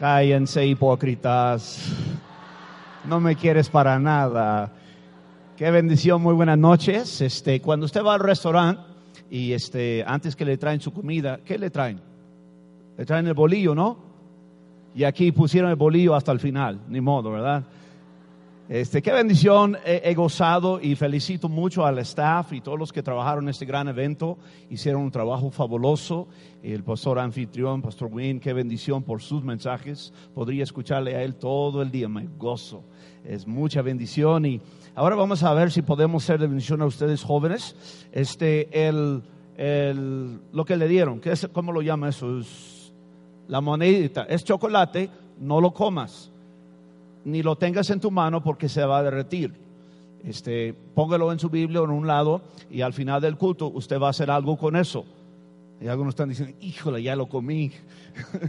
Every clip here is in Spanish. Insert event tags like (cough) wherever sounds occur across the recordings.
Cállense, hipócritas. No me quieres para nada. Qué bendición, muy buenas noches. Este, cuando usted va al restaurante y este, antes que le traen su comida, ¿qué le traen? Le traen el bolillo, ¿no? Y aquí pusieron el bolillo hasta el final, ni modo, ¿verdad? Este, qué bendición he, gozado y felicito mucho al staff y todos los que trabajaron en este gran evento. Hicieron un trabajo fabuloso. El pastor anfitrión, Pastor Wayne, qué bendición por sus mensajes. Podría escucharle a él todo el día, me gozo. Es mucha bendición y ahora vamos a ver si podemos ser de bendición a ustedes jóvenes. Este, el, el, lo que le dieron, ¿qué es, ¿cómo lo llama eso? Es la monedita, es chocolate, no lo comas ni lo tengas en tu mano porque se va a derretir. Este, póngalo en su Biblia en un lado y al final del culto usted va a hacer algo con eso. Y algunos están diciendo, híjole, ya lo comí.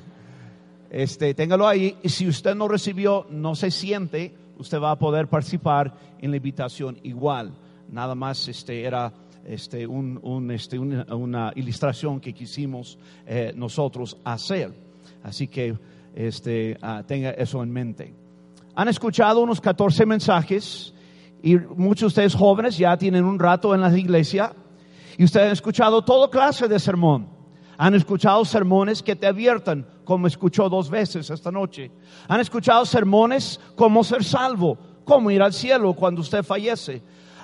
(laughs) este, téngalo ahí y si usted no recibió, no se siente, usted va a poder participar en la invitación igual. Nada más este, era este, un, este, una, ilustración que quisimos eh, nosotros hacer. Así que este, uh, tenga eso en mente han escuchado unos 14 mensajes y muchos de ustedes jóvenes ya tienen un rato en la iglesia y ustedes han escuchado toda clase de sermón. Han escuchado sermones que te adviertan, como escuchó dos veces esta noche. Han escuchado sermones como ser salvo, cómo ir al cielo cuando usted fallece.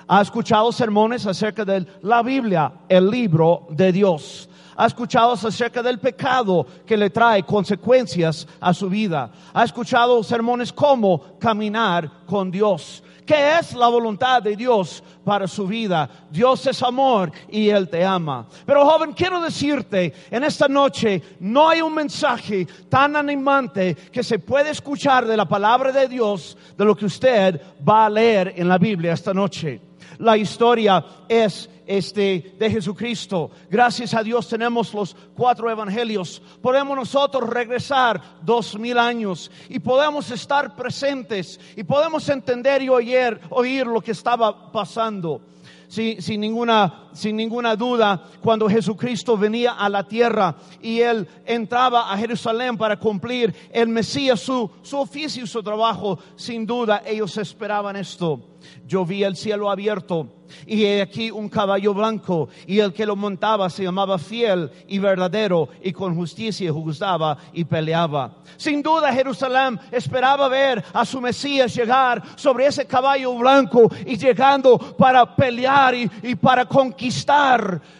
Ha escuchado sermones acerca de la Biblia, el libro de Dios ha escuchado acerca del pecado que le trae consecuencias a su vida. Ha escuchado sermones como caminar con Dios. ¿Qué es la voluntad de Dios para su vida? Dios es amor y Él te ama. Pero joven, quiero decirte, en esta noche no hay un mensaje tan animante que se puede escuchar de la palabra de Dios de lo que usted va a leer en la Biblia esta noche. La historia es este, de Jesucristo. Gracias a Dios tenemos los cuatro evangelios. Podemos nosotros regresar dos mil años y podemos estar presentes y podemos entender y oír, oír lo que estaba pasando. Sin, sin, ninguna, sin ninguna duda, cuando Jesucristo venía a la tierra y él entraba a Jerusalén para cumplir el Mesías, su, su oficio y su trabajo, sin duda ellos esperaban esto. Yo vi el cielo abierto y he aquí un caballo blanco y el que lo montaba se llamaba fiel y verdadero y con justicia juzgaba y peleaba. Sin duda Jerusalén esperaba ver a su Mesías llegar sobre ese caballo blanco y llegando para pelear y, y para conquistar.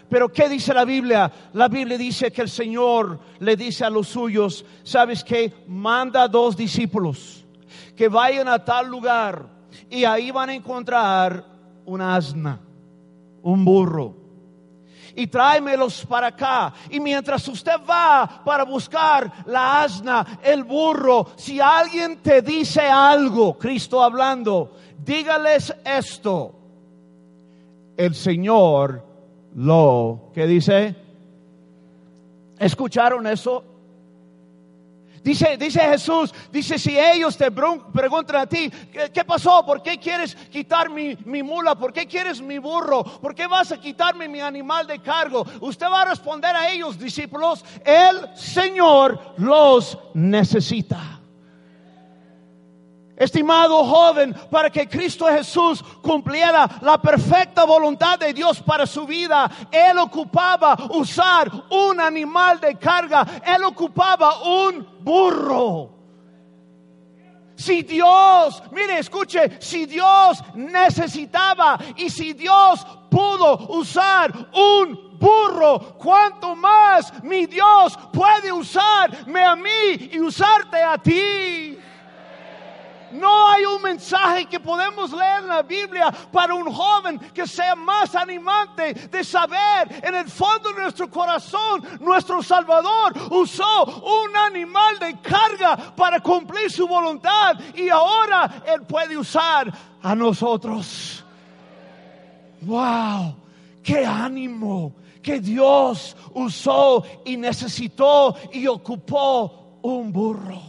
Pero ¿qué dice la Biblia? La Biblia dice que el Señor le dice a los suyos, ¿sabes qué? Manda a dos discípulos que vayan a tal lugar y ahí van a encontrar una asna, un burro. Y tráemelos para acá. Y mientras usted va para buscar la asna, el burro, si alguien te dice algo, Cristo hablando, dígales esto. El Señor lo, ¿qué dice? ¿Escucharon eso? Dice, dice Jesús, dice, si ellos te preguntan a ti, ¿qué, qué pasó? ¿Por qué quieres quitar mi, mi, mula? ¿Por qué quieres mi burro? ¿Por qué vas a quitarme mi animal de cargo? Usted va a responder a ellos, discípulos, el Señor los necesita. Estimado joven, para que Cristo Jesús cumpliera la perfecta voluntad de Dios para su vida, Él ocupaba usar un animal de carga, Él ocupaba un burro. Si Dios, mire, escuche, si Dios necesitaba y si Dios pudo usar un burro, cuánto más mi Dios puede usarme a mí y usarte a ti. No hay un mensaje que podemos leer en la Biblia para un joven que sea más animante de saber en el fondo de nuestro corazón nuestro Salvador usó un animal de carga para cumplir su voluntad y ahora Él puede usar a nosotros. ¡Wow! ¡Qué ánimo! Que Dios usó y necesitó y ocupó un burro.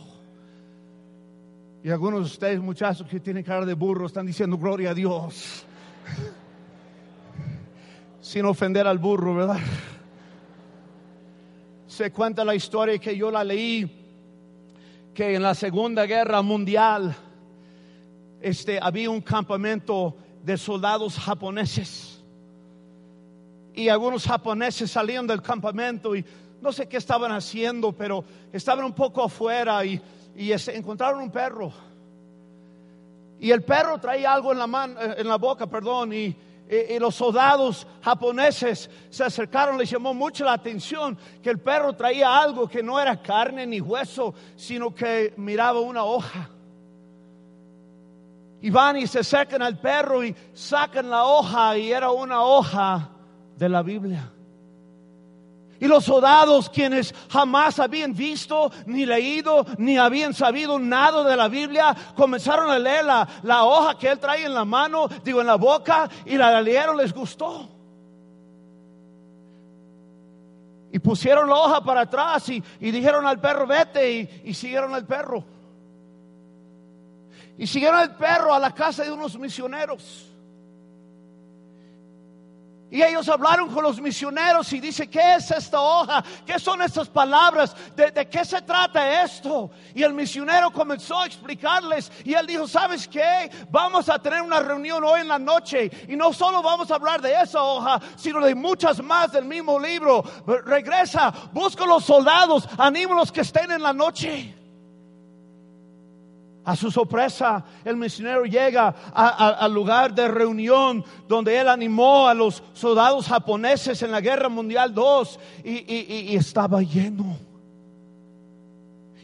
Y algunos de ustedes, muchachos que tienen cara de burro, están diciendo gloria a Dios. (laughs) Sin ofender al burro, ¿verdad? Se cuenta la historia que yo la leí, que en la Segunda Guerra Mundial este, había un campamento de soldados japoneses. Y algunos japoneses salían del campamento y no sé qué estaban haciendo, pero estaban un poco afuera y, y encontraron un perro. Y el perro traía algo en la, mano, eh, en la boca, perdón, y, y, los soldados japoneses se acercaron, les llamó mucho la atención que el perro traía algo que no era carne ni hueso, sino que miraba una hoja. Y van y se acercan al perro y sacan la hoja y era una hoja de la Biblia. Y los soldados, quienes jamás habían visto, ni leído, ni habían sabido nada de la Biblia, comenzaron a leer la, hoja que él trae en la mano, digo, en la boca, y la leyeron, les gustó. Y pusieron la hoja para atrás y, dijeron al perro, vete, y, y siguieron al perro. Y siguieron al perro a la casa de unos misioneros. Y ellos hablaron con los misioneros y dice, ¿qué es esta hoja? ¿Qué son estas palabras? ¿De, qué se trata esto? Y el misionero comenzó a explicarles y él dijo, ¿sabes qué? Vamos a tener una reunión hoy en la noche y no solo vamos a hablar de esa hoja, sino de muchas más del mismo libro. Regresa, busca los soldados, los que estén en la noche. A su sorpresa, el misionero llega al lugar de reunión donde él animó a los soldados japoneses en la Guerra Mundial II y, estaba lleno.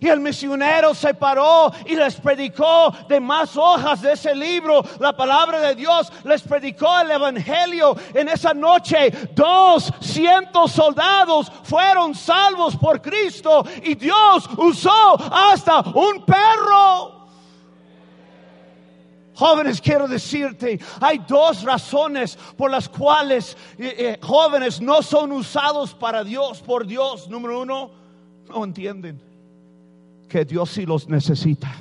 Y el misionero se paró y les predicó de más hojas de ese libro, la palabra de Dios, les predicó el Evangelio. En esa noche, doscientos soldados fueron salvos por Cristo y Dios usó hasta un perro. Jóvenes, quiero decirte, hay dos razones por las cuales eh, eh, jóvenes no son usados para Dios, por Dios. Número uno, no entienden que Dios sí los necesita.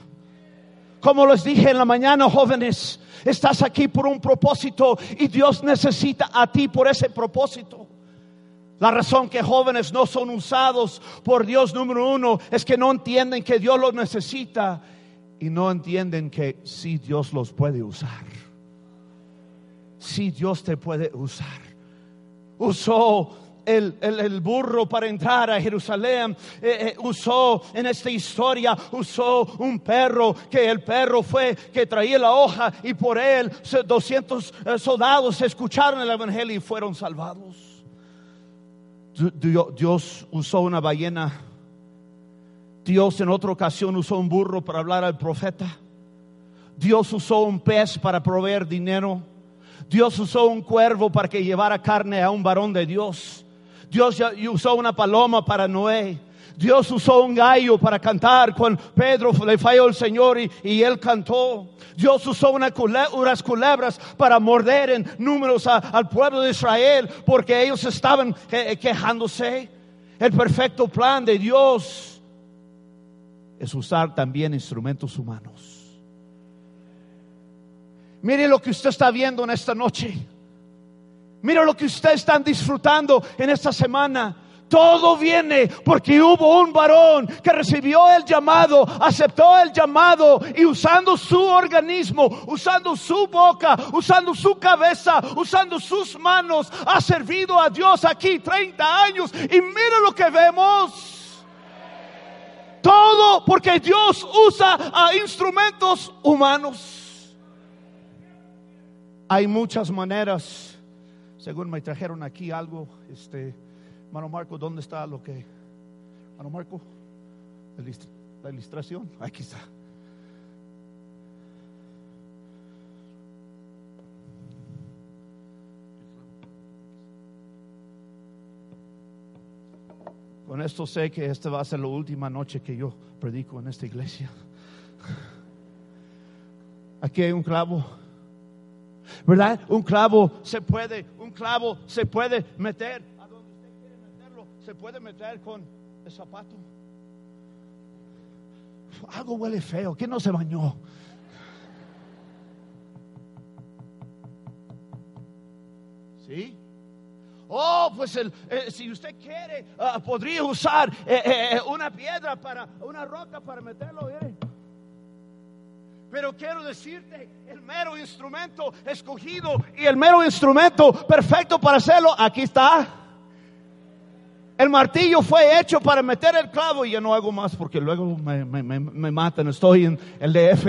Como les dije en la mañana, jóvenes, estás aquí por un propósito y Dios necesita a ti por ese propósito. La razón que jóvenes no son usados por Dios, número uno, es que no entienden que Dios los necesita y no entienden que si Dios los puede usar. Si Dios te puede usar. Usó el, el, burro para entrar a Jerusalén. Eh, eh, usó en esta historia, usó un perro, que el perro fue que traía la hoja y por él 200 eh, soldados escucharon el Evangelio y fueron salvados. Dios usó una ballena Dios en otra ocasión usó un burro para hablar al profeta. Dios usó un pez para proveer dinero. Dios usó un cuervo para que llevara carne a un varón de Dios. Dios usó una paloma para Noé. Dios usó un gallo para cantar cuando Pedro le falló el Señor y, él cantó. Dios usó unas culebras para morder en números al pueblo de Israel porque ellos estaban quejándose. El perfecto plan de Dios es usar también instrumentos humanos. Mire lo que usted está viendo en esta noche. Mire lo que usted está disfrutando en esta semana. Todo viene porque hubo un varón que recibió el llamado, aceptó el llamado y usando su organismo, usando su boca, usando su cabeza, usando sus manos, ha servido a Dios aquí 30 años. Y mire lo que vemos. Todo porque Dios usa a instrumentos humanos. Hay muchas maneras. Según me trajeron aquí algo, este, mano Marco, ¿dónde está lo que? Mano Marco, la ilustración, aquí está. Con esto sé que esta va a ser la última noche que yo predico en esta iglesia. Aquí hay un clavo. ¿Verdad? Un clavo se puede, un clavo se puede meter a donde usted quiere meterlo, se puede meter con el zapato. Algo huele feo, ¿quién no se bañó? ¿Sí? Oh, pues el, eh, si usted quiere, ah, podría usar eh, eh, una piedra para, una roca para meterlo. mire. Pero quiero decirte, el mero instrumento escogido y el mero instrumento perfecto para hacerlo, aquí está. El martillo fue hecho para meter el clavo y yo no hago más porque luego me, me- me- me matan, estoy en el DF.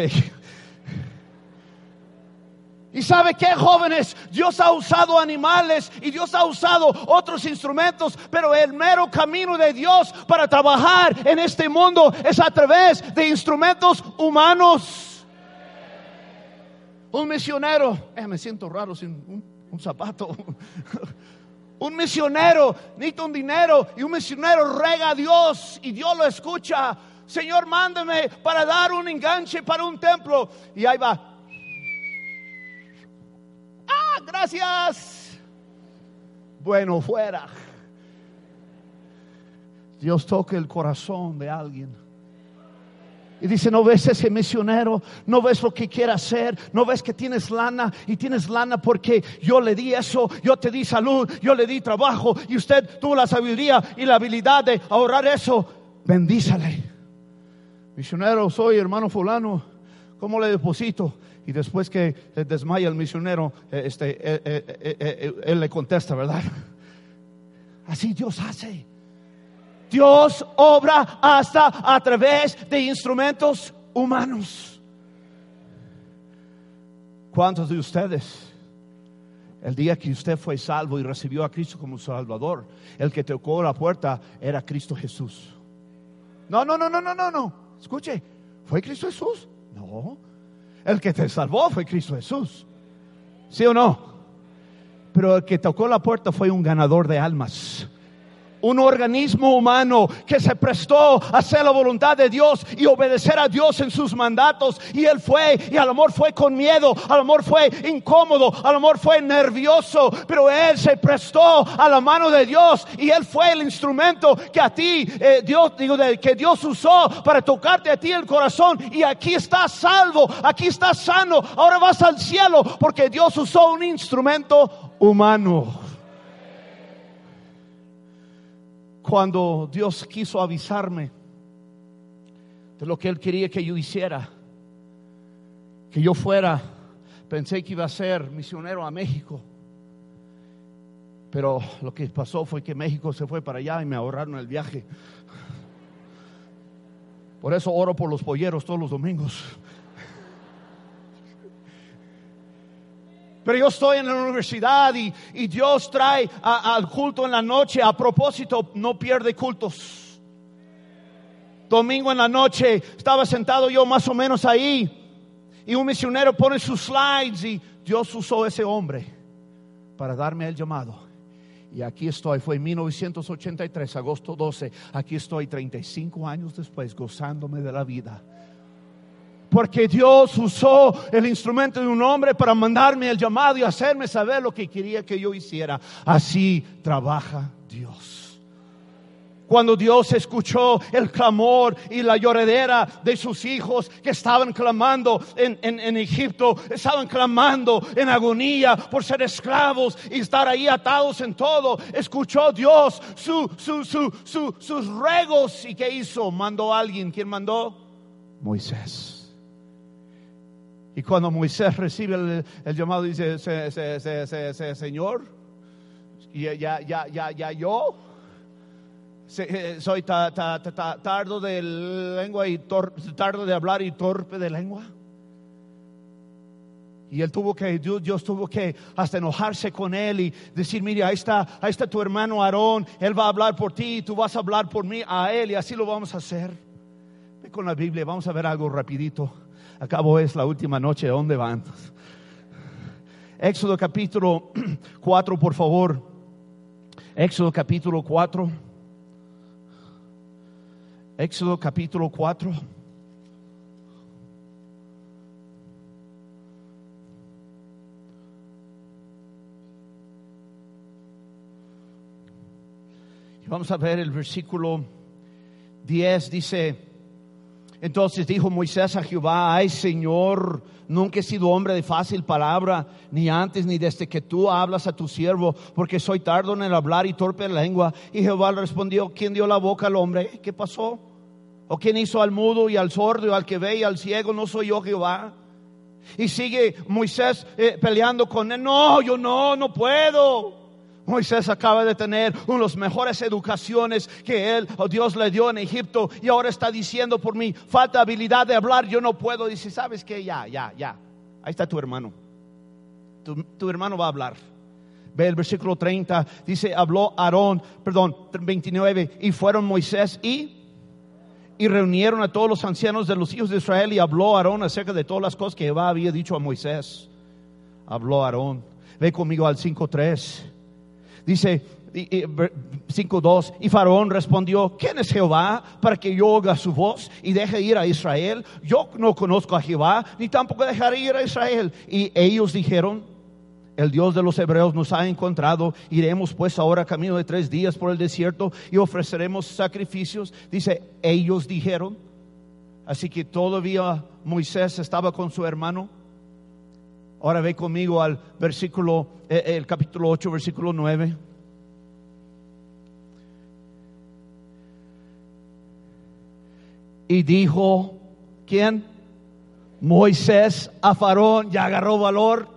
Y sabe qué, jóvenes, Dios ha usado animales y Dios ha usado otros instrumentos, pero el mero camino de Dios para trabajar en este mundo es a través de instrumentos humanos. Un misionero, eh, me siento raro sin un, un zapato. (laughs) Un misionero necesita un dinero y un misionero rega a Dios y Dios lo escucha. Señor, mándame para dar un enganche para un templo. Y ahí va. Ah, gracias. Bueno, fuera. Dios toca el corazón de alguien. Y dice, ¿no ves ese misionero? ¿No ves lo que quiere hacer? ¿No ves que tienes lana? Y tienes lana porque yo le di eso, yo te di salud, yo le di trabajo y usted tuvo la sabiduría y la habilidad de ahorrar eso. Bendízale. Misionero, soy hermano fulano, ¿cómo le deposito? Y después que eh, desmaya el misionero, eh, este, eh, él le contesta, ¿verdad? (laughs) Así Dios hace. Dios obra hasta a través de instrumentos humanos. ¿Cuántos de ustedes, el día que usted fue salvo y recibió a Cristo como Salvador, el que tocó la puerta era Cristo Jesús? No, no, no, no, no, no, no. Escuche, ¿fue Cristo Jesús? No. El que te salvó fue Cristo Jesús. ¿Sí o no? Pero el que tocó la puerta fue un ganador de almas un organismo humano que se prestó a hacer la voluntad de Dios y obedecer a Dios en sus mandatos. Y él fue, y a lo mejor fue con miedo, a lo mejor fue incómodo, a lo mejor fue nervioso, pero él se prestó a la mano de Dios y él fue el instrumento que a ti, eh, Dios, digo, de- que Dios usó para tocarte a ti el corazón. Y aquí estás salvo, aquí estás sano, ahora vas al cielo porque Dios usó un instrumento humano. Cuando Dios quiso avisarme de lo que Él quería que yo hiciera, que yo fuera, pensé que iba a ser misionero a México. Pero lo que pasó fue que México se fue para allá y me ahorraron el viaje. Por eso oro por los polleros todos los domingos. Pero yo estoy en la universidad y, Dios trae al culto en la noche. A propósito, no pierde cultos. Domingo en la noche estaba sentado yo más o menos ahí. Y un misionero pone sus slides y Dios usó ese hombre para darme el llamado. Y aquí estoy, fue en 1983, agosto 12. Aquí estoy 35 años después, gozándome de la vida. Porque Dios usó el instrumento de un hombre para mandarme el llamado y hacerme saber lo que quería que yo hiciera. Así trabaja Dios. Cuando Dios escuchó el clamor y la lloradera de sus hijos que estaban clamando en, en- Egipto, estaban clamando en agonía por ser esclavos y estar ahí atados en todo, escuchó Dios su- su- su- sus ruegos y ¿qué hizo? Mandó a alguien. ¿Quién mandó? Moisés. Y cuando Moisés recibe el, el llamado, dice, "Se- se- se- se- se- Señor, y ya, ya, ya, ya yo eh, soy ta- ta- ta- ta- tardo de lengua y tor- tardo de hablar y torpe de lengua. Y él tuvo que, Dios, tuvo que hasta enojarse con él y decir, mire, ahí está, ahí está tu hermano Aarón, él va a hablar por ti, tú vas a hablar por mí, a él, y así lo vamos a hacer. Ve con la Biblia, vamos a ver algo rapidito. Acabo es la última noche, ¿a dónde van? Éxodo capítulo (clears throat) 4, por favor. Éxodo capítulo 4. Éxodo capítulo 4. Y Vamos a ver el versículo 10, dice, Entonces dijo Moisés a Jehová, ay Señor, nunca he sido hombre de fácil palabra, ni antes ni desde que tú hablas a tu siervo, porque soy tardo en el hablar y torpe en lengua. Y Jehová respondió, ¿quién dio la boca al hombre? ¿Qué pasó? ¿O quién hizo al mudo y al sordo y al que ve y al ciego? ¿No soy yo Jehová? Y sigue Moisés eh, peleando con él. No, yo no, no puedo. Moisés acaba de tener una de las mejores educaciones que él o Dios le dio en Egipto y ahora está diciendo por mi falta habilidad de hablar, yo no puedo. Dice, ¿sabes qué? Ya, ya, ya. Ahí está tu hermano. Tu, tu hermano va a hablar. Ve el versículo 30, dice, habló Aarón, perdón, 29, y fueron Moisés y y reunieron a todos los ancianos de los hijos de Israel y habló Aarón acerca de todas las cosas que Jehová había dicho a Moisés. Habló Aarón. Ve conmigo al 5.3. Dice 5.2. Y Faraón respondió, ¿quién es Jehová para que yo oiga su voz y deje ir a Israel? Yo no conozco a Jehová, ni tampoco dejaré ir a Israel. Y ellos dijeron, el Dios de los hebreos nos ha encontrado. Iremos pues ahora camino de tres días por el desierto y ofreceremos sacrificios. Dice, ellos dijeron. Así que todavía Moisés estaba con su hermano. Ahora ve conmigo al versículo, eh, el capítulo 8, versículo 9. Y dijo, ¿quién? Moisés a Faraón, ya agarró valor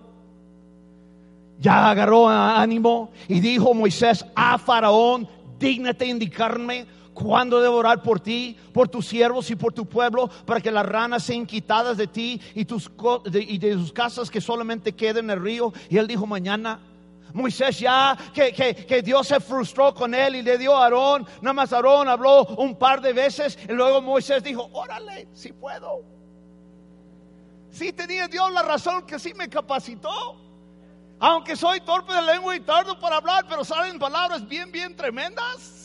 ya agarró ánimo y dijo Moisés a Faraón, dígnate indicarme cuándo debo orar por ti, por tus siervos y por tu pueblo, para que las ranas sean quitadas de ti y, tus, y de tus casas que solamente queden en el río. Y él dijo, mañana. Moisés ya, que, que, que, Dios se frustró con él y le dio a Aarón, nada más Aarón habló un par de veces y luego Moisés dijo, órale, si puedo. Si tenía Dios la razón que sí me capacitó. Aunque soy torpe de lengua y tardo para hablar, pero salen palabras bien, bien tremendas.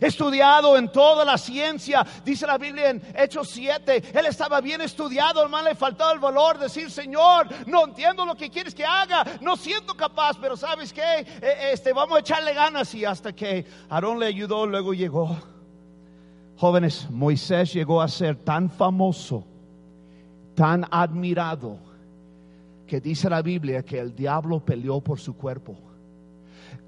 Estudiado en toda la ciencia, dice la Biblia en Hechos 7. Él estaba bien estudiado, hermano, le faltaba el valor de decir, Señor, no entiendo lo que quieres que haga, no siento capaz, pero ¿sabes qué? E, este, vamos a echarle ganas. Y hasta que Aarón le ayudó, luego llegó. Jóvenes, Moisés llegó a ser tan famoso, tan admirado que dice la Biblia que el diablo peleó por su cuerpo.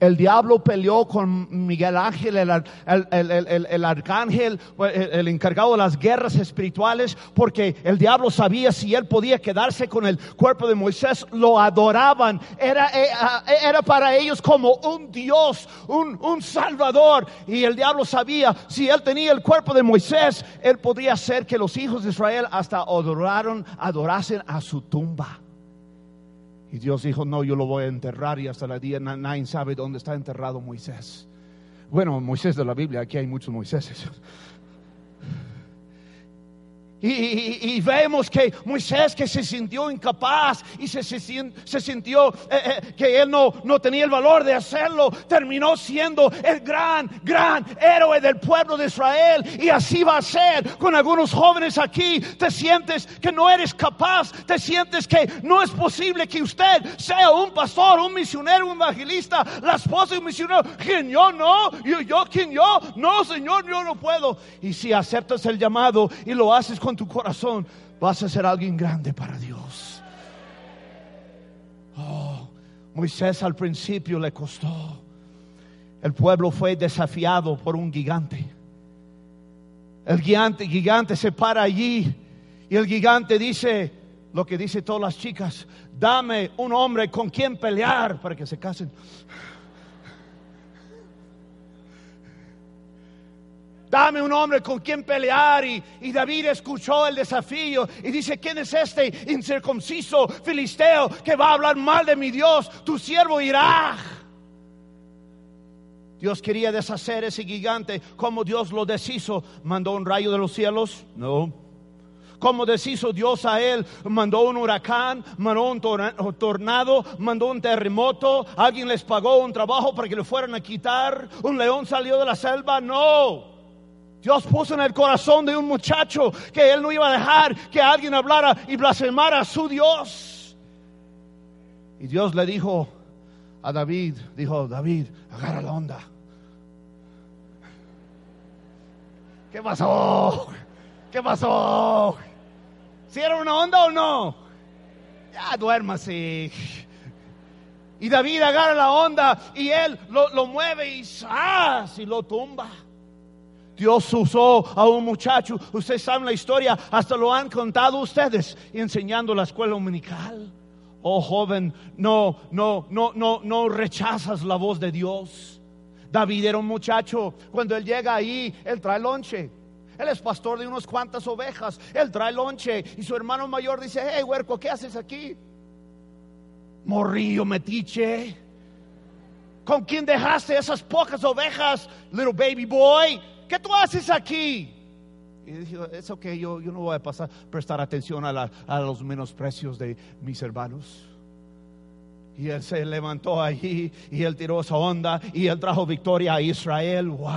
El diablo peleó con Miguel Ángel, el, arcángel, el, encargado de las guerras espirituales, porque el diablo sabía si él podía quedarse con el cuerpo de Moisés, lo adoraban. Era, eh, ah, era para ellos como un Dios, un, un salvador. Y el diablo sabía si él tenía el cuerpo de Moisés, él podría hacer que los hijos de Israel hasta adoraron, adorasen a su tumba. Y Dios dijo, no, yo lo voy a enterrar y hasta la día nadie sabe dónde está enterrado Moisés. Bueno, Moisés de la Biblia, aquí hay muchos Moiséses. Y, vemos que Moisés que se sintió incapaz y se, se, sintió eh, eh, que él no, no tenía el valor de hacerlo, terminó siendo el gran, gran héroe del pueblo de Israel. Y así va a ser con algunos jóvenes aquí. Te sientes que no eres capaz, te sientes que no es posible que usted sea un pastor, un misionero, un evangelista, la esposa de un misionero. ¿Quién yo no? ¿Yo, yo quién yo? No, Señor, yo no puedo. Y si aceptas el llamado y lo haces con con tu corazón, vas a ser alguien grande para Dios. Oh, Moisés al principio le costó. El pueblo fue desafiado por un gigante. El gigante, gigante se para allí y el gigante dice lo que dice todas las chicas, dame un hombre con quien pelear para que se casen. Dame un hombre con quien pelear. Y, David escuchó el desafío y dice, ¿quién es este incircunciso filisteo que va a hablar mal de mi Dios? Tu siervo irá. Dios quería deshacer ese gigante. ¿Cómo Dios lo deshizo? ¿Mandó un rayo de los cielos? No. ¿Cómo deshizo Dios a él? Mandó un huracán, mandó un tornado, mandó un terremoto. ¿Alguien les pagó un trabajo para que lo fueran a quitar? ¿Un león salió de la selva? No. Dios puso en el corazón de un muchacho que él no iba a dejar que alguien hablara y blasfemara a su Dios. Y Dios le dijo a David, dijo, David, agarra la onda. ¿Qué pasó? ¿Qué pasó? ¿Si era una onda o no? Ya duérmase. Y David agarra la onda y él lo, lo mueve y ¡zas! y lo tumba. Dios usó a un muchacho, ustedes saben la historia, hasta lo han contado ustedes, enseñando la escuela dominical. Oh joven, no, no, no, no, no rechazas la voz de Dios. David era un muchacho, cuando él llega ahí, él trae lonche. Él es pastor de unas cuantas ovejas, él trae lonche y su hermano mayor dice, hey huerco, ¿qué haces aquí? Morrillo metiche. ¿Con quién dejaste esas pocas ovejas, little baby boy? ¿Qué tú haces aquí? Y dijo, es ok, yo, yo no voy a pasar, prestar atención a, la- a los menosprecios de mis hermanos. Y él se levantó allí y él tiró esa onda y él trajo victoria a Israel. Wow.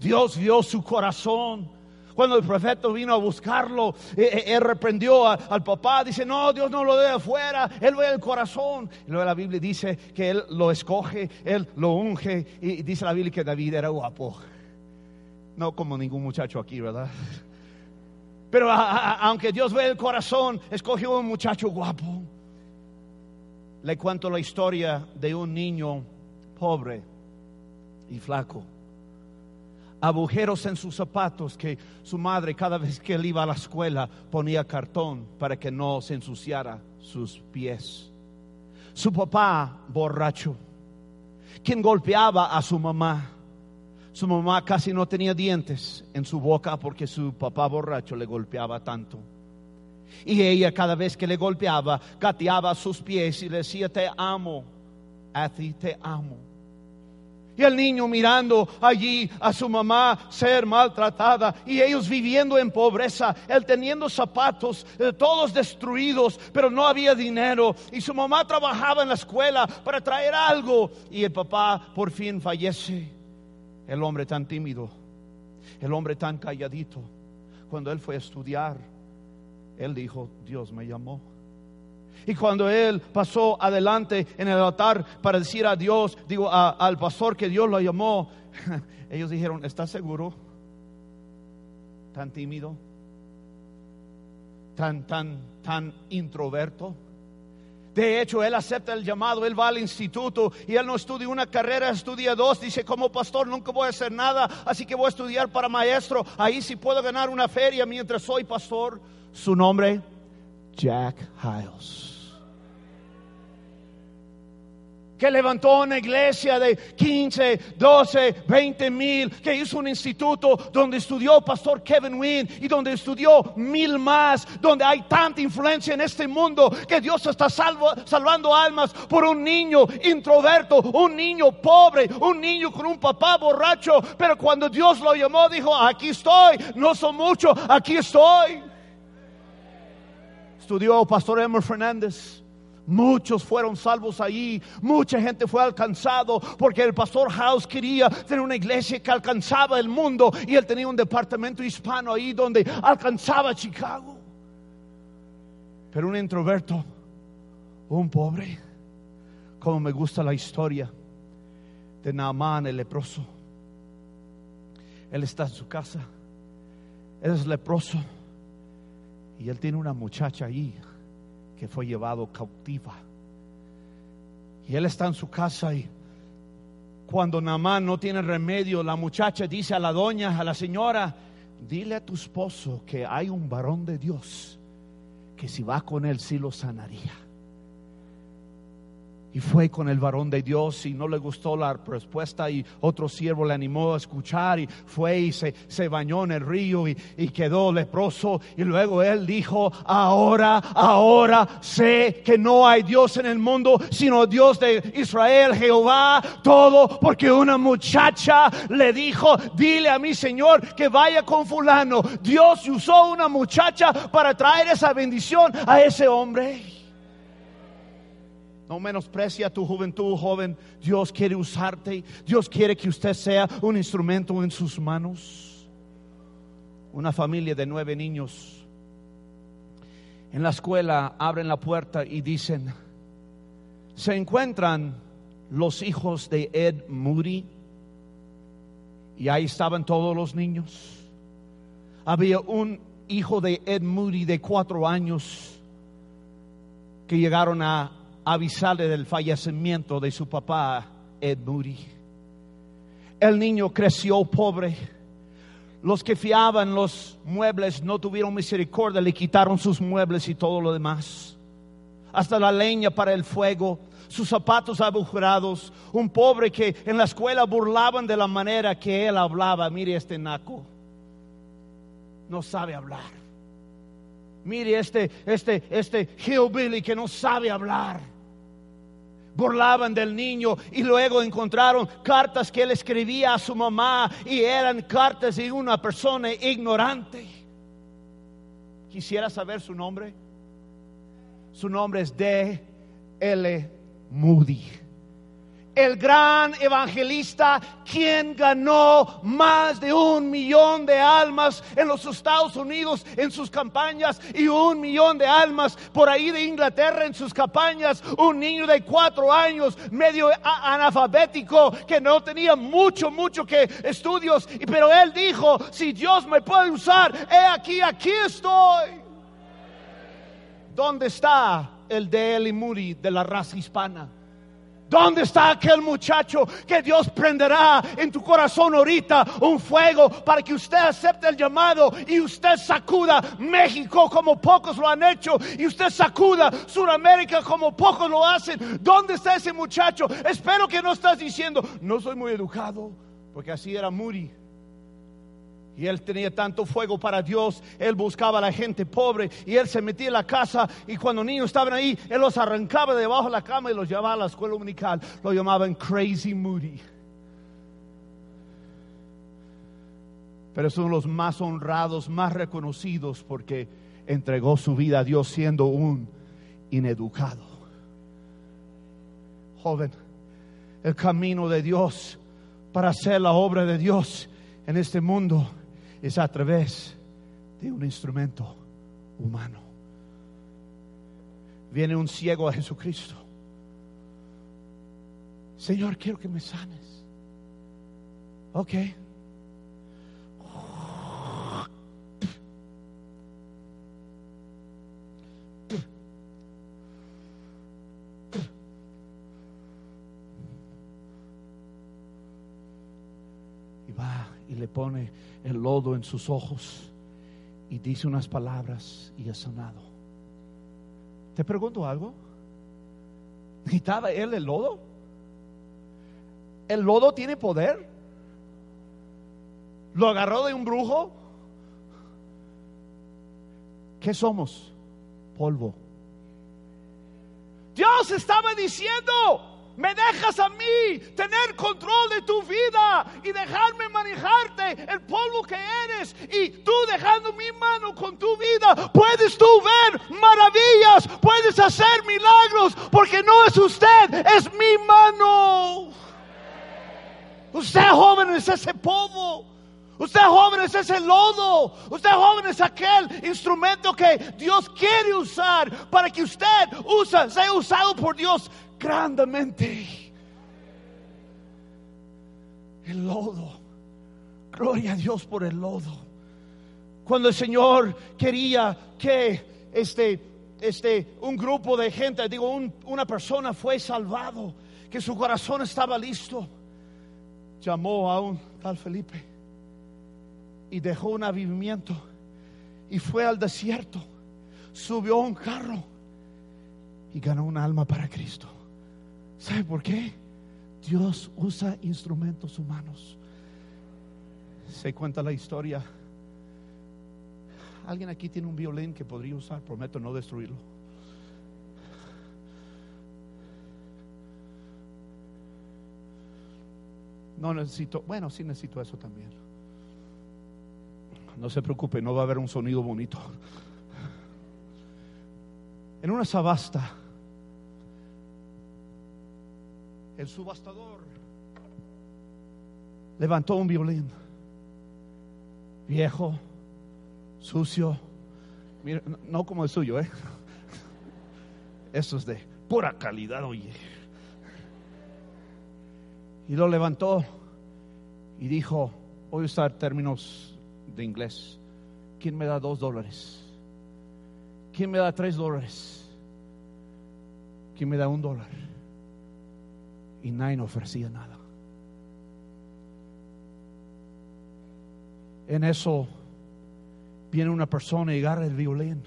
Dios vio su corazón. Cuando el profeta vino a buscarlo, eh, eh, él reprendió al papá. Dice: No, Dios no lo dé afuera. Él ve el corazón. Y luego la Biblia dice que él lo escoge, él lo unge. Y dice la Biblia que David era guapo. No como ningún muchacho aquí, ¿verdad? Pero aunque Dios ve el corazón, escogió un muchacho guapo. Le cuento la historia de un niño pobre y flaco. Agujeros en sus zapatos que su madre cada vez que él iba a la escuela ponía cartón para que no se ensuciara sus pies. Su papá borracho, quien golpeaba a su mamá. Su mamá casi no tenía dientes en su boca porque su papá borracho le golpeaba tanto. Y ella cada vez que le golpeaba, gateaba sus pies y le decía, te amo, Athy, te amo. Y el niño mirando allí a su mamá ser maltratada y ellos viviendo en pobreza, él teniendo zapatos eh, todos destruidos, pero no había dinero. Y su mamá trabajaba en la escuela para traer algo y el papá por fin fallece. El hombre tan tímido, el hombre tan calladito, cuando él fue a estudiar, él dijo, Dios me llamó. Y cuando él pasó adelante en el altar para decir a Dios, digo al pastor que Dios lo llamó, (laughs) ellos dijeron, ¿estás seguro? Tan tímido, tan, tan, tan introverto. De hecho, él acepta el llamado, él va al instituto y él no estudia una carrera, estudia dos. Dice, como pastor nunca voy a hacer nada, así que voy a estudiar para maestro. Ahí sí puedo ganar una feria mientras soy pastor. Su nombre, Jack Hiles. Que levantó una iglesia de 15, 12, 20 mil, que hizo un instituto donde estudió pastor Kevin Wynn y donde estudió mil más, donde hay tanta influencia en este mundo que Dios está salvando almas por un niño introverto, un niño pobre, un niño con un papá borracho, pero cuando Dios lo llamó dijo, aquí estoy, no son muchos, aquí estoy. Estudió Pastor Emmer Fernández. Muchos fueron salvos allí, mucha gente fue alcanzado porque el pastor House quería tener una iglesia que alcanzaba el mundo y él tenía un departamento hispano ahí donde alcanzaba Chicago. Pero un introverto, un pobre, como me gusta la historia de Naamán el leproso. Él está en su casa, él es leproso y él tiene una muchacha ahí que fue llevado cautiva. Y él está en su casa y cuando Namán no tiene remedio, la muchacha dice a la doña, a la señora, dile a tu esposo que hay un varón de Dios que si va con él sí lo sanaría. Y fue con el varón de Dios y no le gustó la respuesta y otro siervo le animó a escuchar y fue y se, se bañó en el río y, y quedó leproso. Y luego él dijo, ahora, ahora sé que no hay Dios en el mundo sino Dios de Israel, Jehová, todo porque una muchacha le dijo, dile a mi Señor que vaya con fulano. Dios usó una muchacha para traer esa bendición a ese hombre. No menosprecia tu juventud, joven. Dios quiere usarte. Dios quiere que usted sea un instrumento en sus manos. Una familia de nueve niños. En la escuela abren la puerta y dicen, se encuentran los hijos de Ed Moody. Y ahí estaban todos los niños. había un hijo de Ed Moody de cuatro años que llegaron a avisarle del fallecimiento de su papá, Ed Moody. El niño creció pobre. Los que fiaban los muebles no tuvieron misericordia, le quitaron sus muebles y todo lo demás. Hasta la leña para el fuego, sus zapatos agujerados. Un pobre que en la escuela burlaban de la manera que él hablaba. Mire este naco. No sabe hablar. Mire este, este, este hillbilly que no sabe hablar burlaban del niño y luego encontraron cartas que él escribía a su mamá y eran cartas de una persona ignorante. Quisiera saber su nombre. Su nombre es D. L. Moody el gran evangelista, quien ganó más de un millón de almas en los Estados Unidos en sus campañas y un millón de almas por ahí de Inglaterra en sus campañas. Un niño de cuatro años, medio analfabético, que no tenía mucho, mucho que estudios, pero él dijo, si Dios me puede usar, he aquí, aquí estoy. ¿Dónde está el Eli Moody de la raza hispana? ¿Dónde está aquel muchacho que Dios prenderá en tu corazón ahorita un fuego para que usted acepte el llamado y usted sacuda México como pocos lo han hecho y usted sacuda Sudamérica como pocos lo hacen? ¿Dónde está ese muchacho? Espero que no estás diciendo, no soy muy educado, porque así era Muri. Y él tenía tanto fuego para Dios, él buscaba a la gente pobre y él se metía en la casa y cuando niños estaban ahí, él los arrancaba debajo de la cama y los llevaba a la escuela dominical. Lo llamaban Crazy Moody. Pero son los más honrados, más reconocidos porque entregó su vida a Dios siendo un ineducado. Joven, el camino de Dios para hacer la obra de Dios en este mundo es a través de un instrumento humano. Viene un ciego a Jesucristo. Señor, quiero que me sanes. Ok. Y va y le pone el lodo en sus ojos y dice unas palabras y es sanado. Te pregunto algo. ¿Quitaba él el lodo? ¿El lodo tiene poder? ¿Lo agarró de un brujo? ¿Qué somos? Polvo. Dios estaba diciendo, me dejas a mí tener control de tu vida y dejarme manejarte el polvo que eres. Y tú dejando mi mano con tu vida, puedes tú ver maravillas, puedes hacer milagros, porque no es usted, es mi mano. Usted joven es ese polvo. Usted joven es ese lodo. Usted joven es aquel instrumento que Dios quiere usar para que usted usa, sea usado por Dios grandemente. El lodo. Gloria a Dios por el lodo. Cuando el Señor quería que este, este, un grupo de gente, digo, una persona fue salvado, que su corazón estaba listo, llamó a un tal Felipe y dejó un avivamiento y fue al desierto, subió a un carro y ganó un alma para Cristo. ¿Sabe por qué? Dios usa instrumentos humanos. Se cuenta la historia. ¿Alguien aquí tiene un violín que podría usar? Prometo no destruirlo. No necesito, bueno, sí necesito eso también. No se preocupe, no va a haber un sonido bonito. En una sabasta el subastador levantó un violín viejo, sucio, no como el suyo, ¿eh? (laughs) Eso es de pura calidad, oye. Y lo levantó y dijo, voy a usar términos de inglés, ¿quién me da dos dólares? ¿Quién me da tres dólares? ¿Quién me da un dólar? Y nadie ofrecía nada. En eso viene una persona y agarra el violín.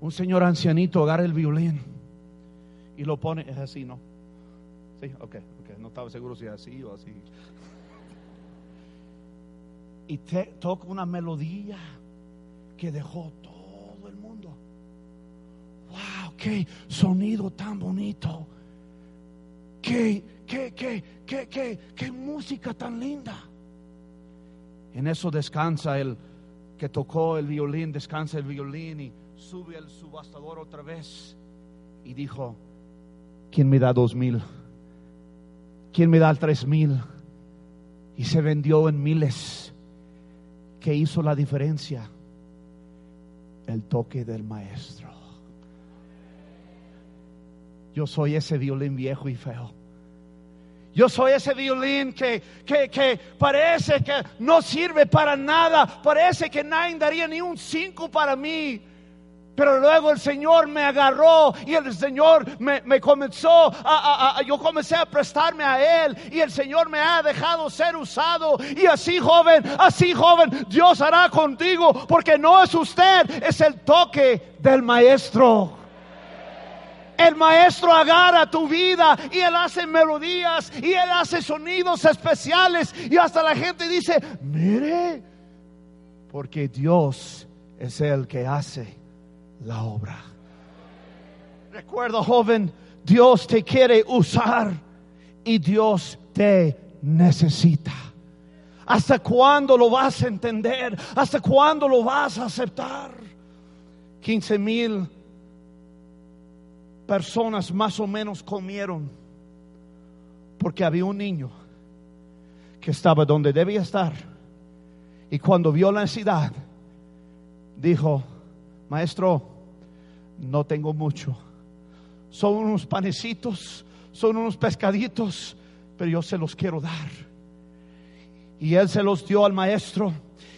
Un señor ancianito agarra el violín y lo pone, es así, ¿no? Sí, ok, ok, no estaba seguro si es así o así. Y te, toca una melodía que dejó todo. ¡Qué sonido tan bonito! ¡Qué, qué, qué, qué, qué, música tan linda! En eso descansa el que tocó el violín, descansa el violín y sube el subastador otra vez y dijo, ¿quién me da dos mil? ¿Quién me da tres mil? Y se vendió en miles. ¿Qué hizo la diferencia? El toque del maestro. Yo soy ese violín viejo y feo. Yo soy ese violín que, que, que, parece que no sirve para nada. Parece que nadie daría ni un cinco para mí. Pero luego el Señor me agarró y el Señor me, me comenzó a, a, yo comencé a prestarme a Él y el Señor me ha dejado ser usado. Y así joven, así joven, Dios hará contigo porque no es usted, es el toque del Maestro. El maestro agarra tu vida y él hace melodías y él hace sonidos especiales y hasta la gente dice, mire, porque Dios es el que hace la obra. Recuerda, joven, Dios te quiere usar y Dios te necesita. ¿Hasta cuándo lo vas a entender? ¿Hasta cuándo lo vas a aceptar? 15 mil personas más o menos comieron porque había un niño que estaba donde debía estar y cuando vio la necesidad dijo, maestro, no tengo mucho, son unos panecitos, son unos pescaditos, pero yo se los quiero dar. Y él se los dio al maestro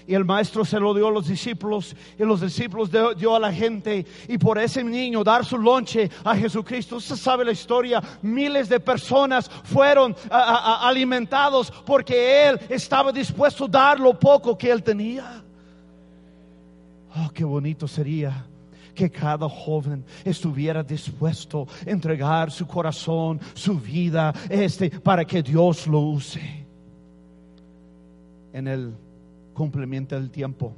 y el maestro se lo dio a los discípulos y los discípulos dio, a la gente y por ese niño dar su lonche a Jesucristo. Usted sabe la historia, miles de personas fueron alimentados porque él estaba dispuesto a dar lo poco que él tenía. Oh, qué bonito sería que cada joven estuviera dispuesto a entregar su corazón, su vida, este, para que Dios lo use. En el cumplimiento del tiempo,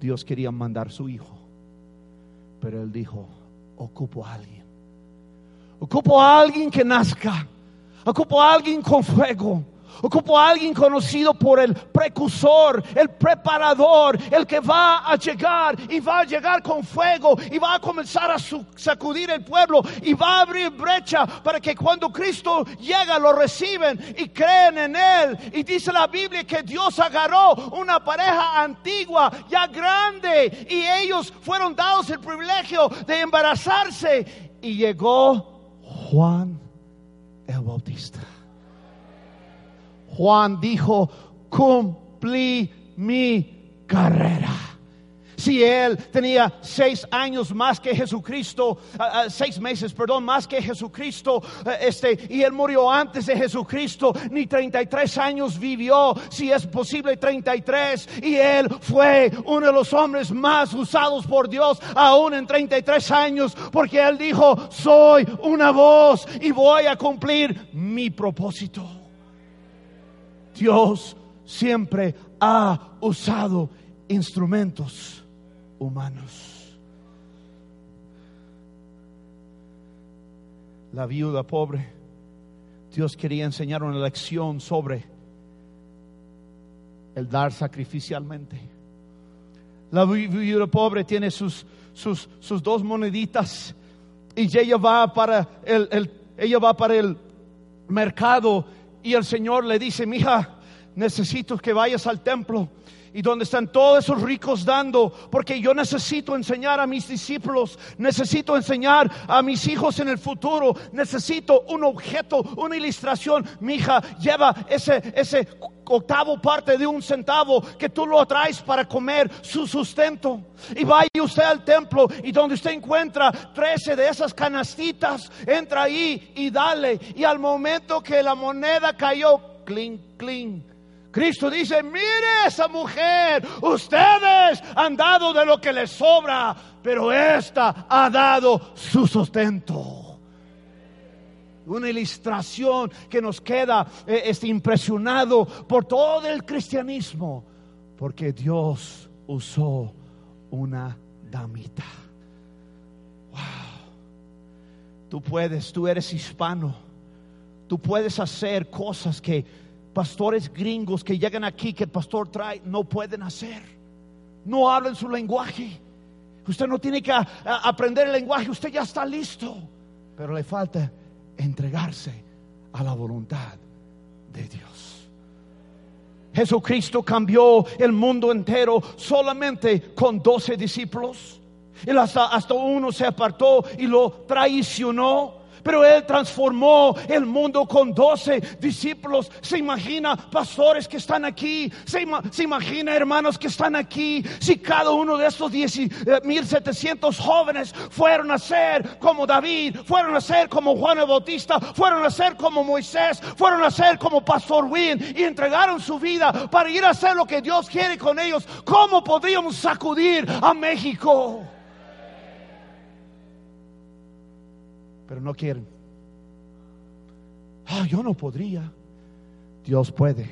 Dios quería mandar su hijo, pero él dijo, ocupo a alguien, ocupo a alguien que nazca, ocupo a alguien con fuego. Ocupo a alguien conocido por el precursor, el preparador, el que va a llegar y va a llegar con fuego y va a comenzar a sacudir el pueblo y va a abrir brecha para que cuando Cristo llega lo reciben y creen en Él. Y dice la Biblia que Dios agarró una pareja antigua, ya grande, y ellos fueron dados el privilegio de embarazarse. Y llegó Juan el Bautista. Juan dijo, cumplí mi carrera. Si él tenía seis años más que Jesucristo, ah, ah, seis meses, perdón, más que Jesucristo, eh, este, y él murió antes de Jesucristo, ni 33 años vivió, si es posible 33, y él fue uno de los hombres más usados por Dios, aún en 33 años, porque él dijo, soy una voz y voy a cumplir mi propósito. Dios siempre ha usado instrumentos humanos. La viuda pobre, Dios quería enseñar una lección sobre el dar sacrificialmente. La viuda pobre tiene sus, sus, sus dos moneditas y ella va para el, ella va para el mercado y el Señor le dice, mija, necesito que vayas al templo y donde están todos esos ricos dando, porque yo necesito enseñar a mis discípulos, necesito enseñar a mis hijos en el futuro, necesito un objeto, una ilustración. Mi hija lleva ese, ese octavo parte de un centavo que tú lo traes para comer su sustento. Y vaya usted al templo y donde usted encuentra 13 de esas canastitas, entra ahí y dale. Y al momento que la moneda cayó, clink, clink. Cristo dice, mire esa mujer, ustedes han dado de lo que les sobra, pero esta ha dado su sustento una ilustración que nos queda eh, este, impresionado por todo el cristianismo, porque Dios usó una damita. Wow. Tú puedes, tú eres hispano, tú puedes hacer cosas que pastores gringos que llegan aquí, que el pastor trae, no pueden hacer. No hablan su lenguaje. Usted no tiene que aprender el lenguaje, usted ya está listo, pero le falta entregarse a la voluntad de Dios. Jesucristo cambió el mundo entero solamente con doce discípulos. Y hasta, hasta uno se apartó y lo traicionó. Pero Él transformó el mundo con doce discípulos. Se imagina pastores que están aquí. Se, imagina hermanos que están aquí. Si cada uno de estos 1700 eh, jóvenes fueron a ser como David, fueron a ser como Juan el Bautista, fueron a ser como Moisés, fueron a ser como Pastor Win y entregaron su vida para ir a hacer lo que Dios quiere con ellos, ¿cómo podríamos sacudir a México? Pero no quieren. Ah, yo no podría. Dios puede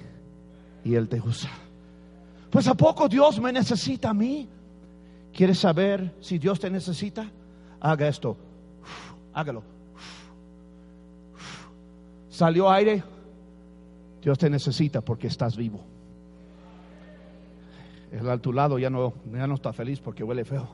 y Él te usa. Pues a poco Dios me necesita a mí. ¿Quieres saber si Dios te necesita? Haga esto. Hágalo. ¿Salió aire? Dios te necesita porque estás vivo. El al tu lado ya no, ya no está feliz porque huele feo.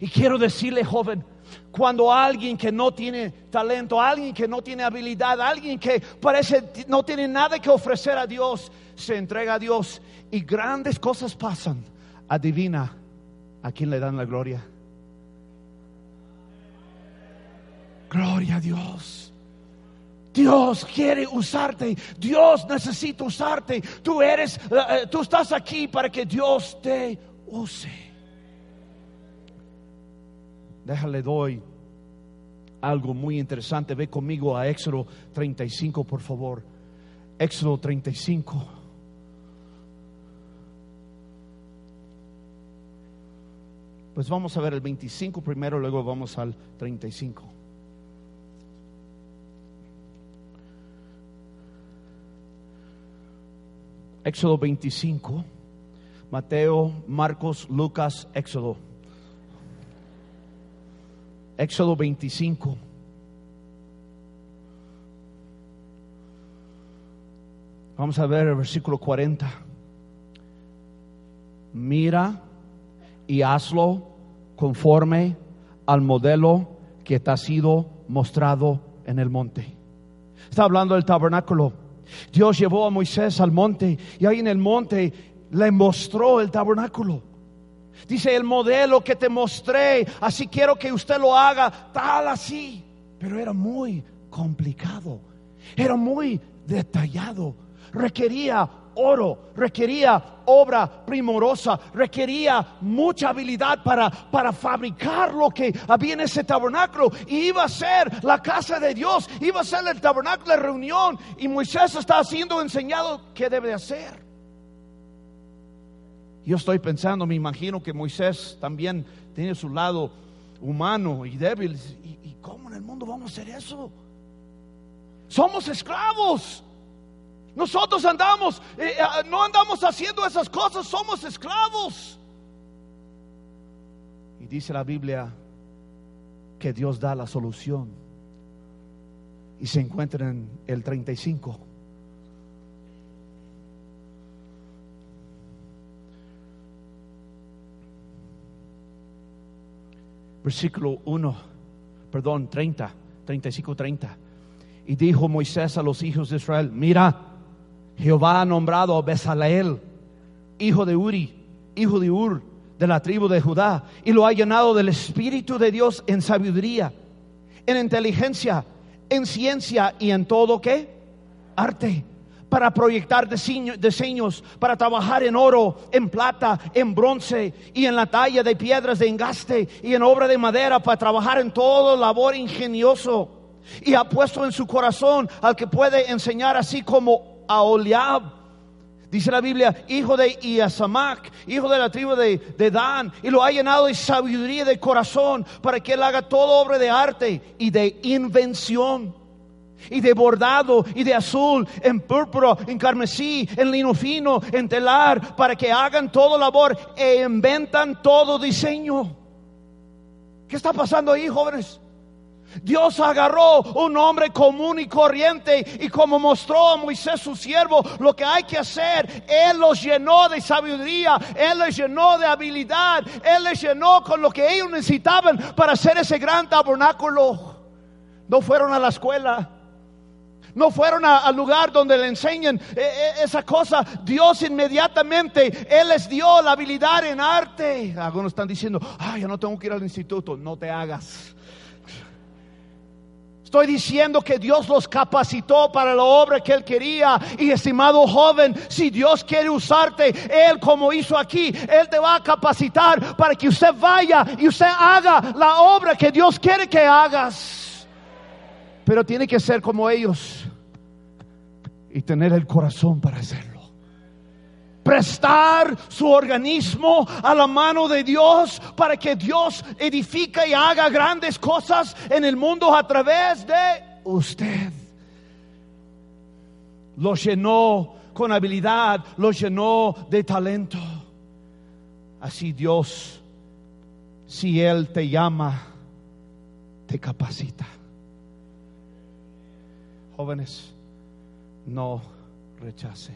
Y quiero decirle, joven, cuando alguien que no tiene talento, alguien que no tiene habilidad, alguien que parece no tiene nada que ofrecer a Dios, se entrega a Dios y grandes cosas pasan, adivina a quién le dan la gloria. Gloria a Dios. Dios quiere usarte. Dios necesita usarte. Tú eres, eh, eh, tú estás aquí para que Dios te use. Déjale doy algo muy interesante. Ve conmigo a Éxodo 35, por favor. Éxodo 35. Pues vamos a ver el 25 primero, luego vamos al 35. Éxodo 25, Mateo, Marcos, Lucas, Éxodo. Éxodo 25. Vamos a ver el versículo 40. Mira y hazlo conforme al modelo que te ha sido mostrado en el monte. Está hablando del tabernáculo. Dios llevó a Moisés al monte y ahí en el monte le mostró el tabernáculo. Dice el modelo que te mostré, así quiero que usted lo haga, tal así. Pero era muy complicado, era muy detallado, requería oro, requería obra primorosa, requería mucha habilidad para, para fabricar lo que había en ese tabernáculo. Y iba a ser la casa de Dios, iba a ser el tabernáculo de reunión. Y Moisés está siendo enseñado qué debe hacer. Yo estoy pensando, me imagino que Moisés también tiene su lado humano y débil. ¿Y, cómo en el mundo vamos a hacer eso? Somos esclavos. Nosotros andamos, eh, eh, no andamos haciendo esas cosas, somos esclavos. Y dice la Biblia que Dios da la solución. Y se encuentra en el 35. Versículo 1, perdón, 30, 35, 30. Y dijo Moisés a los hijos de Israel, mira, Jehová ha nombrado a Bezaleel, hijo de Uri, hijo de Ur, de la tribu de Judá, y lo ha llenado del Espíritu de Dios en sabiduría, en inteligencia, en ciencia y en todo qué? Arte. Para proyectar diseño- diseños, para trabajar en oro, en plata, en bronce y en la talla de piedras de engaste y en obra de madera, para trabajar en todo labor ingenioso. Y ha puesto en su corazón al que puede enseñar así como a Oliab, Dice la Biblia, hijo de Iasamac, hijo de la tribu de, de Dan, y lo ha llenado de sabiduría de corazón para que él haga toda obra de arte y de invención, y de bordado, y de azul, en púrpura, en carmesí, en lino fino, en telar, para que hagan todo labor e inventan todo diseño. ¿Qué está pasando ahí, jóvenes? Dios agarró un hombre común y corriente y como mostró a Moisés su siervo lo que hay que hacer, Él los llenó de sabiduría, Él les llenó de habilidad, Él les llenó con lo que ellos necesitaban para hacer ese gran tabernáculo. No fueron a la escuela. No fueron al lugar donde le enseñan eh, eh, esa cosa. Dios inmediatamente, Él les dio la habilidad en arte. Algunos están diciendo, ay, yo no tengo que ir al instituto. No te hagas. Estoy diciendo que Dios los capacitó para la obra que Él quería. Y estimado joven, si Dios quiere usarte, Él como hizo aquí, Él te va a capacitar para que usted vaya y usted haga la obra que Dios quiere que hagas. Pero tiene que ser como ellos y tener el corazón para hacerlo prestar su organismo a la mano de Dios para que Dios edifique y haga grandes cosas en el mundo a través de usted. Lo llenó con habilidad, lo llenó de talento. Así Dios, si Él te llama, te capacita. Jóvenes, no rechace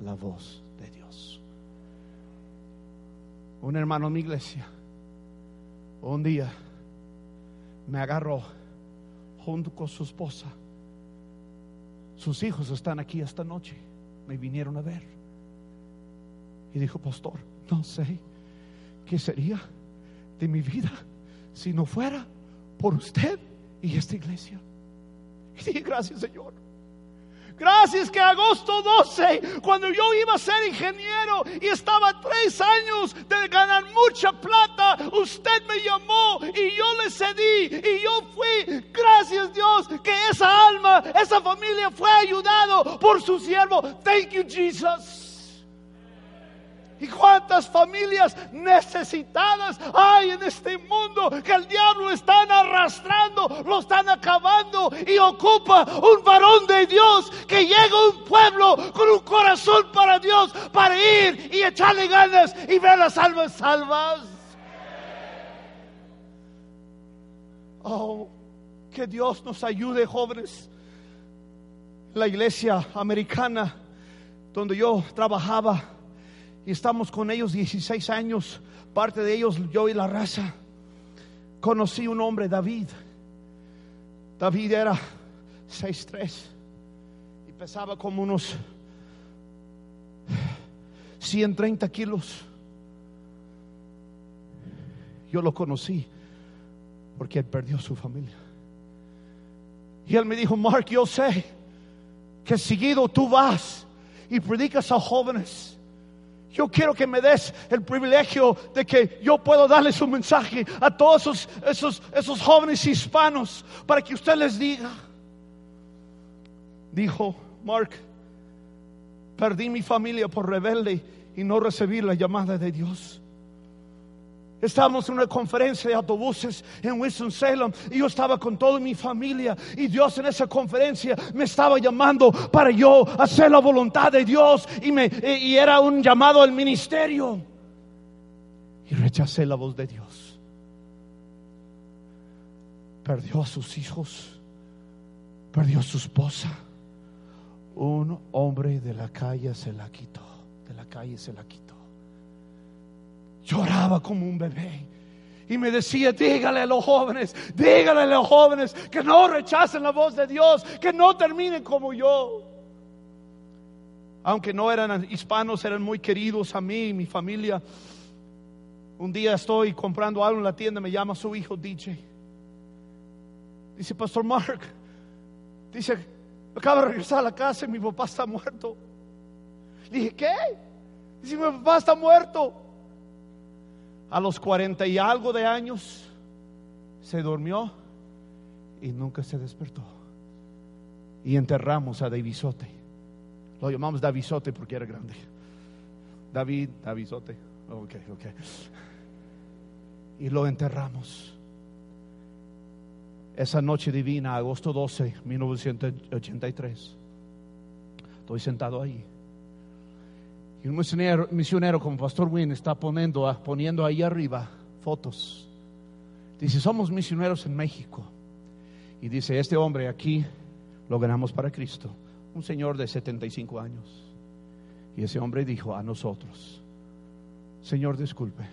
la voz de Dios. Un hermano en mi iglesia un día me agarró junto con su esposa. Sus hijos están aquí esta noche. Me vinieron a ver. Y dijo, pastor, no sé qué sería de mi vida si no fuera por usted y esta iglesia. Y dije, gracias Señor. Gracias que agosto 12, cuando yo iba a ser ingeniero y estaba tres años de ganar mucha plata, usted me llamó y yo le cedí y yo fui. Gracias Dios que esa alma, esa familia fue ayudado por su siervo. Thank you Jesus. ¿Y cuántas familias necesitadas hay en este mundo que el diablo están arrastrando, lo están acabando y ocupa un varón de Dios que llega a un pueblo con un corazón para Dios para ir y echarle ganas y ver las almas salvas? Oh, que Dios nos ayude, jóvenes. La iglesia americana donde yo trabajaba y estamos con ellos 16 años, parte de ellos yo y la raza. Conocí un hombre, David. David era 6'3 y pesaba como unos 130 kilos. Yo lo conocí porque él perdió su familia. Y él me dijo, Mark, yo sé que seguido tú vas y predicas a jóvenes. Yo quiero que me des el privilegio de que yo puedo darles un mensaje a todos esos, esos, esos jóvenes hispanos para que usted les diga. Dijo Mark, perdí mi familia por rebelde y no recibir la llamada de Dios. Estábamos en una conferencia de autobuses en Winston-Salem y yo estaba con toda mi familia y Dios en esa conferencia me estaba llamando para yo hacer la voluntad de Dios y, me, y era un llamado al ministerio. Y rechacé la voz de Dios. Perdió a sus hijos, perdió a su esposa. Un hombre de la calle se la quitó, de la calle se la quitó lloraba como un bebé. Y me decía, dígale a los jóvenes, dígale a los jóvenes que no rechacen la voz de Dios, que no terminen como yo. Aunque no eran hispanos, eran muy queridos a mí y mi familia. Un día estoy comprando algo en la tienda, me llama su hijo DJ. Dice, Pastor Mark, Dice, acaba de regresar a la casa y mi papá está muerto. Dije, ¿qué? Dice, mi papá está muerto. A los cuarenta y algo de años se durmió y nunca se despertó. Y enterramos a Davisote. Lo llamamos Davisote porque era grande. David, Davisote. Ok, ok. Y lo enterramos. Esa noche divina, agosto 12, 1983. Estoy sentado ahí. Y un misionero, misionero como Pastor Wynn está poniendo, poniendo ahí arriba fotos. Dice, somos misioneros en México. Y dice, este hombre aquí lo ganamos para Cristo. Un señor de 75 años. Y ese hombre dijo a nosotros, Señor, disculpe.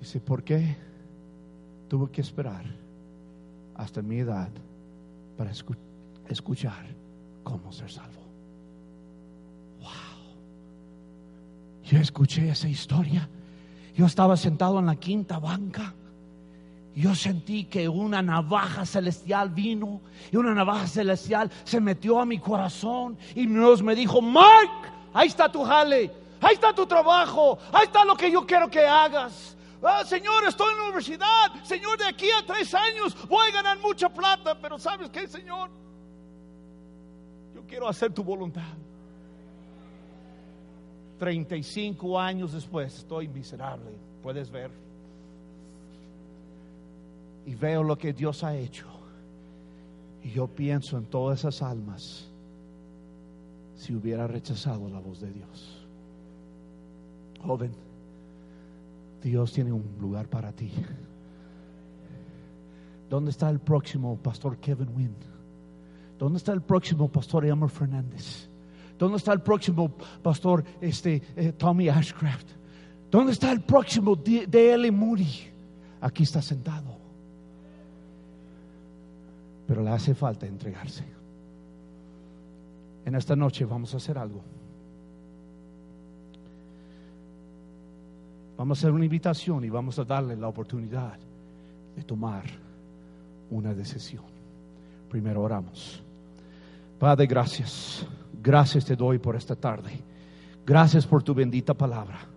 Dice, ¿por qué tuve que esperar hasta mi edad para escuchar cómo ser salvo? Wow. Yo escuché esa historia. Yo estaba sentado en la quinta banca. Yo sentí que una navaja celestial vino y una navaja celestial se metió a mi corazón y Dios me dijo, Mark, ahí está tu jale, ahí está tu trabajo, ahí está lo que yo quiero que hagas. Ah, señor, estoy en la universidad. Señor, de aquí a tres años voy a ganar mucha plata. Pero ¿sabes qué, Señor? Yo quiero hacer tu voluntad. 35 años después estoy miserable. Puedes ver. Y veo lo que Dios ha hecho. Y yo pienso en todas esas almas si hubiera rechazado la voz de Dios. Joven Dios tiene un lugar para ti. ¿Dónde está el próximo pastor Kevin Wynn? ¿Dónde está el próximo pastor Elmer Fernández? ¿Dónde está el próximo pastor este, eh, Tommy Ashcraft? ¿Dónde está el próximo D.L. Moody? Aquí está sentado. Pero le hace falta entregarse. En esta noche vamos a hacer algo. Vamos a hacer una invitación y vamos a darle la oportunidad de tomar una decisión. Primero oramos. Padre, gracias. Gracias te doy por esta tarde. Gracias por tu bendita palabra.